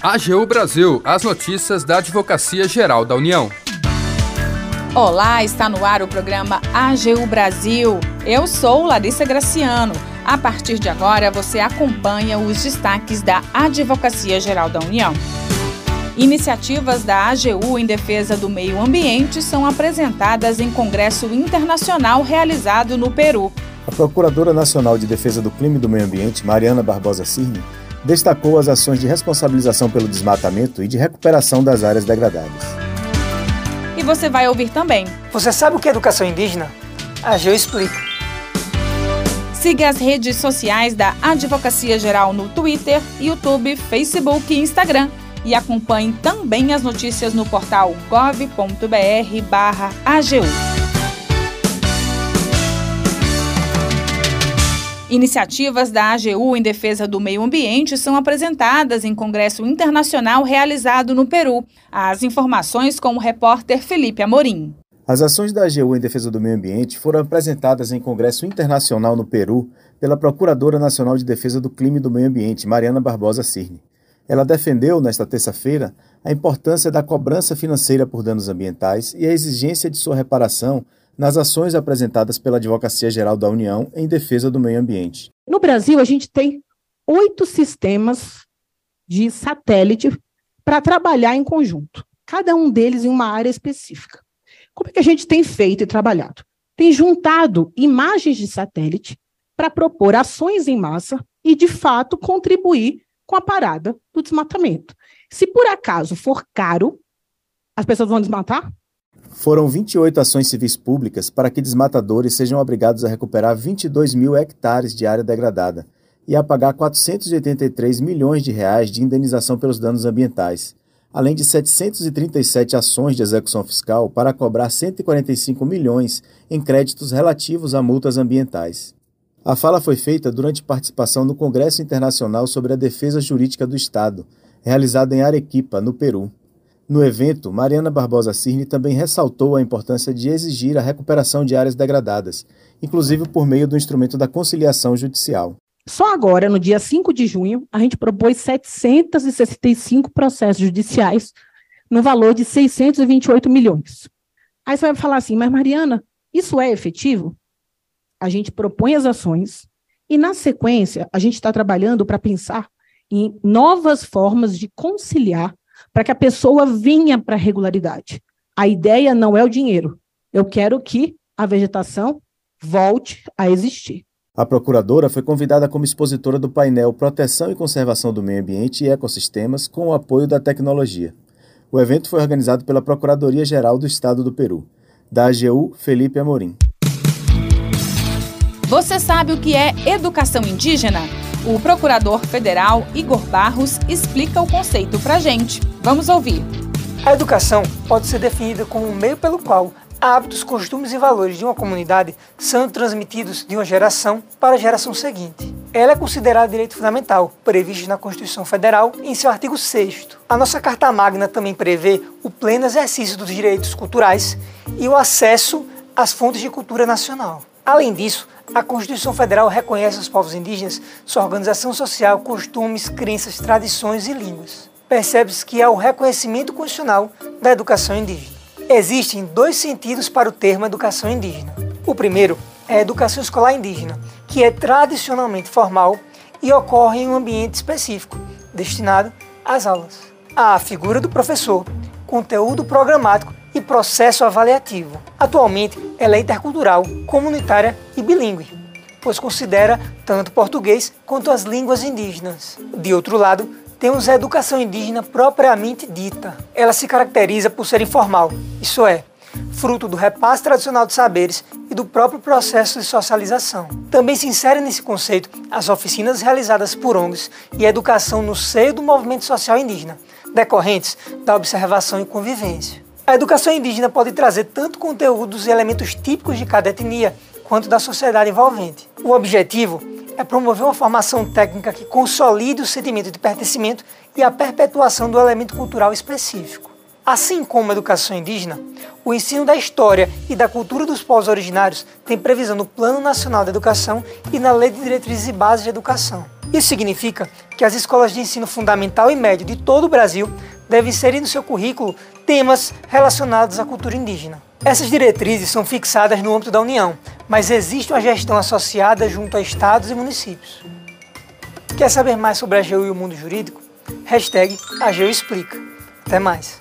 AGU Brasil, as notícias da Advocacia Geral da União. Olá, está no ar o programa AGU Brasil. Eu sou Larissa Graciano. A partir de agora, você acompanha os destaques da Advocacia Geral da União. Iniciativas da AGU em defesa do meio ambiente são apresentadas em congresso internacional realizado no Peru. A Procuradora Nacional de Defesa do Clima e do Meio Ambiente, Mariana Barbosa Cirne, destacou as ações de responsabilização pelo desmatamento e de recuperação das áreas degradadas você vai ouvir também. Você sabe o que é educação indígena? A Geo explica. Siga as redes sociais da Advocacia Geral no Twitter, YouTube, Facebook e Instagram. E acompanhe também as notícias no portal gov.br/agu. Iniciativas da AGU em defesa do meio ambiente são apresentadas em congresso internacional realizado no Peru. As informações com o repórter Felipe Amorim. As ações da AGU em defesa do meio ambiente foram apresentadas em congresso internacional no Peru pela Procuradora Nacional de Defesa do Clima e do Meio Ambiente, Mariana Barbosa Cirne. Ela defendeu, nesta terça-feira, a importância da cobrança financeira por danos ambientais e a exigência de sua reparação nas ações apresentadas pela Advocacia Geral da União em defesa do meio ambiente. No Brasil, a gente tem oito sistemas de satélite para trabalhar em conjunto, cada um deles em uma área específica. Como é que a gente tem feito e trabalhado? Tem juntado imagens de satélite para propor ações em massa e, de fato, contribuir com a parada do desmatamento. Se por acaso for caro, as pessoas vão desmatar? Foram 28 ações civis públicas para que desmatadores sejam obrigados a recuperar 22 mil hectares de área degradada e a pagar 483 milhões de reais de indenização pelos danos ambientais, além de 737 ações de execução fiscal para cobrar 145 milhões em créditos relativos a multas ambientais. A fala foi feita durante participação no Congresso Internacional sobre a Defesa Jurídica do Estado, realizado em Arequipa, no Peru. No evento, Mariana Barbosa Cirne também ressaltou a importância de exigir a recuperação de áreas degradadas, inclusive por meio do instrumento da conciliação judicial. Só agora, no dia 5 de junho, a gente propôs 765 processos judiciais no valor de 628 milhões. Aí você vai falar assim, mas Mariana, isso é efetivo? A gente propõe as ações e, na sequência, a gente está trabalhando para pensar em novas formas de conciliar para que a pessoa venha para a regularidade. A ideia não é o dinheiro. Eu quero que a vegetação volte a existir. A procuradora foi convidada como expositora do painel Proteção e Conservação do Meio Ambiente e Ecossistemas com o apoio da tecnologia. O evento foi organizado pela Procuradoria-Geral do Estado do Peru. Da AGU, Felipe Amorim. Você sabe o que é educação indígena? O procurador federal Igor Barros explica o conceito para gente. Vamos ouvir. A educação pode ser definida como um meio pelo qual hábitos, costumes e valores de uma comunidade são transmitidos de uma geração para a geração seguinte. Ela é considerada direito fundamental, previsto na Constituição Federal em seu artigo 6 A nossa Carta Magna também prevê o pleno exercício dos direitos culturais e o acesso às fontes de cultura nacional. Além disso, a Constituição Federal reconhece aos povos indígenas sua organização social, costumes, crenças, tradições e línguas. Percebe-se que há o reconhecimento constitucional da educação indígena. Existem dois sentidos para o termo educação indígena. O primeiro é a educação escolar indígena, que é tradicionalmente formal e ocorre em um ambiente específico, destinado às aulas. A figura do professor, conteúdo programático e processo avaliativo. Atualmente, ela é intercultural, comunitária e bilíngue, pois considera tanto português quanto as línguas indígenas. De outro lado, temos a educação indígena propriamente dita. Ela se caracteriza por ser informal, isso é, fruto do repasse tradicional de saberes e do próprio processo de socialização. Também se insere nesse conceito as oficinas realizadas por ONGs e a educação no seio do movimento social indígena, decorrentes da observação e convivência. A educação indígena pode trazer tanto conteúdos e elementos típicos de cada etnia, quanto da sociedade envolvente. O objetivo é promover uma formação técnica que consolide o sentimento de pertencimento e a perpetuação do elemento cultural específico. Assim como a educação indígena, o ensino da história e da cultura dos povos originários tem previsão no Plano Nacional de Educação e na Lei de Diretrizes e Bases de Educação. Isso significa que as escolas de ensino fundamental e médio de todo o Brasil devem inserir no seu currículo temas relacionados à cultura indígena. Essas diretrizes são fixadas no âmbito da União, mas existe uma gestão associada junto a estados e municípios. Quer saber mais sobre a AGU e o mundo jurídico? Hashtag AGU Explica. Até mais!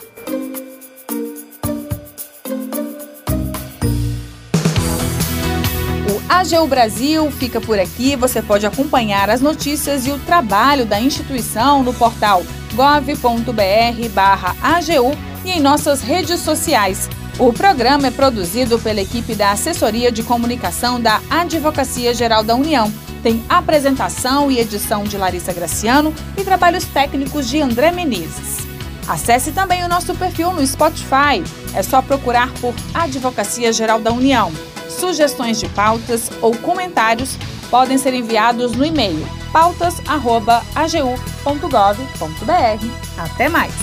AGU Brasil fica por aqui. Você pode acompanhar as notícias e o trabalho da instituição no portal gov.br/agu e em nossas redes sociais. O programa é produzido pela equipe da Assessoria de Comunicação da Advocacia Geral da União. Tem apresentação e edição de Larissa Graciano e trabalhos técnicos de André Menezes. Acesse também o nosso perfil no Spotify. É só procurar por Advocacia Geral da União. Sugestões de pautas ou comentários podem ser enviados no e-mail pautas.agu.gov.br. Até mais!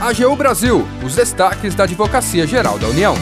AGU Brasil, os destaques da Advocacia Geral da União.